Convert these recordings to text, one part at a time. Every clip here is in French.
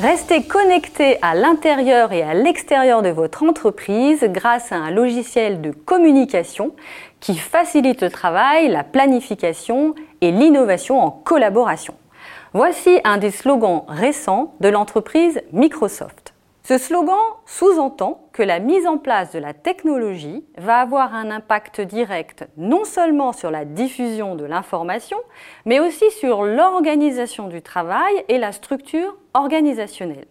Restez connecté à l'intérieur et à l'extérieur de votre entreprise grâce à un logiciel de communication qui facilite le travail, la planification et l'innovation en collaboration. Voici un des slogans récents de l'entreprise Microsoft. Ce slogan sous-entend que la mise en place de la technologie va avoir un impact direct non seulement sur la diffusion de l'information, mais aussi sur l'organisation du travail et la structure organisationnelle.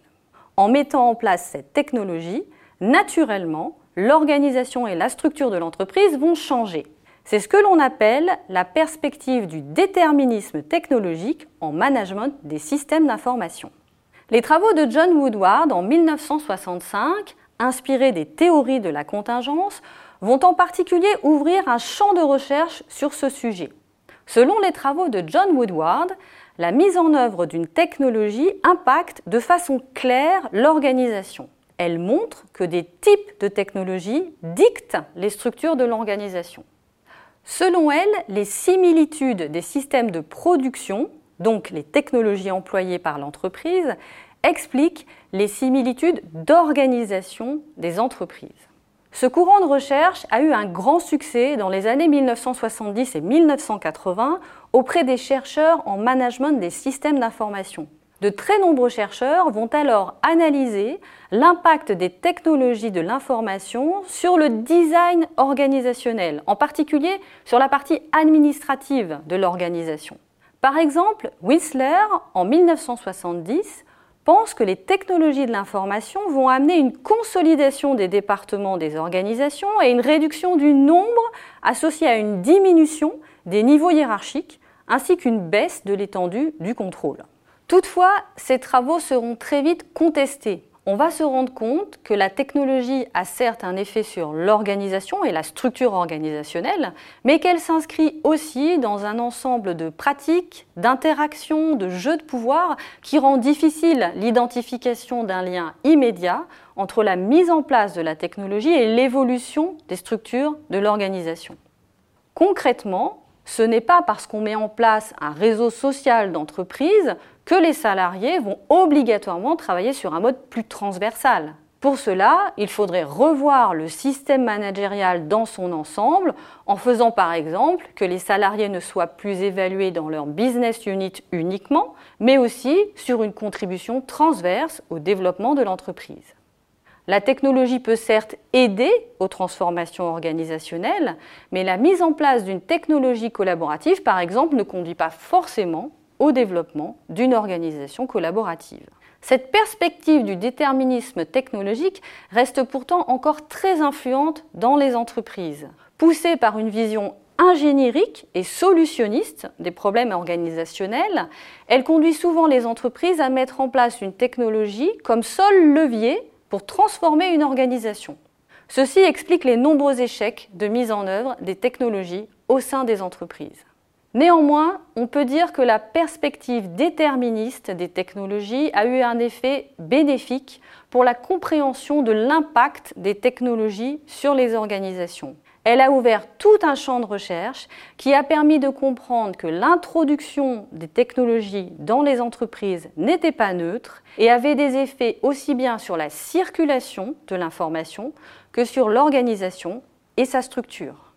En mettant en place cette technologie, naturellement, l'organisation et la structure de l'entreprise vont changer. C'est ce que l'on appelle la perspective du déterminisme technologique en management des systèmes d'information. Les travaux de John Woodward en 1965, inspirés des théories de la contingence, vont en particulier ouvrir un champ de recherche sur ce sujet. Selon les travaux de John Woodward, la mise en œuvre d'une technologie impacte de façon claire l'organisation. Elle montre que des types de technologies dictent les structures de l'organisation. Selon elle, les similitudes des systèmes de production donc les technologies employées par l'entreprise, expliquent les similitudes d'organisation des entreprises. Ce courant de recherche a eu un grand succès dans les années 1970 et 1980 auprès des chercheurs en management des systèmes d'information. De très nombreux chercheurs vont alors analyser l'impact des technologies de l'information sur le design organisationnel, en particulier sur la partie administrative de l'organisation. Par exemple, Whistler, en 1970, pense que les technologies de l'information vont amener une consolidation des départements des organisations et une réduction du nombre associée à une diminution des niveaux hiérarchiques ainsi qu'une baisse de l'étendue du contrôle. Toutefois, ces travaux seront très vite contestés on va se rendre compte que la technologie a certes un effet sur l'organisation et la structure organisationnelle, mais qu'elle s'inscrit aussi dans un ensemble de pratiques, d'interactions, de jeux de pouvoir qui rend difficile l'identification d'un lien immédiat entre la mise en place de la technologie et l'évolution des structures de l'organisation. Concrètement, ce n'est pas parce qu'on met en place un réseau social d'entreprise que les salariés vont obligatoirement travailler sur un mode plus transversal. Pour cela, il faudrait revoir le système managérial dans son ensemble en faisant par exemple que les salariés ne soient plus évalués dans leur business unit uniquement, mais aussi sur une contribution transverse au développement de l'entreprise. La technologie peut certes aider aux transformations organisationnelles, mais la mise en place d'une technologie collaborative, par exemple, ne conduit pas forcément au développement d'une organisation collaborative. Cette perspective du déterminisme technologique reste pourtant encore très influente dans les entreprises. Poussée par une vision ingénierique et solutionniste des problèmes organisationnels, elle conduit souvent les entreprises à mettre en place une technologie comme seul levier pour transformer une organisation. Ceci explique les nombreux échecs de mise en œuvre des technologies au sein des entreprises. Néanmoins, on peut dire que la perspective déterministe des technologies a eu un effet bénéfique pour la compréhension de l'impact des technologies sur les organisations. Elle a ouvert tout un champ de recherche qui a permis de comprendre que l'introduction des technologies dans les entreprises n'était pas neutre et avait des effets aussi bien sur la circulation de l'information que sur l'organisation et sa structure.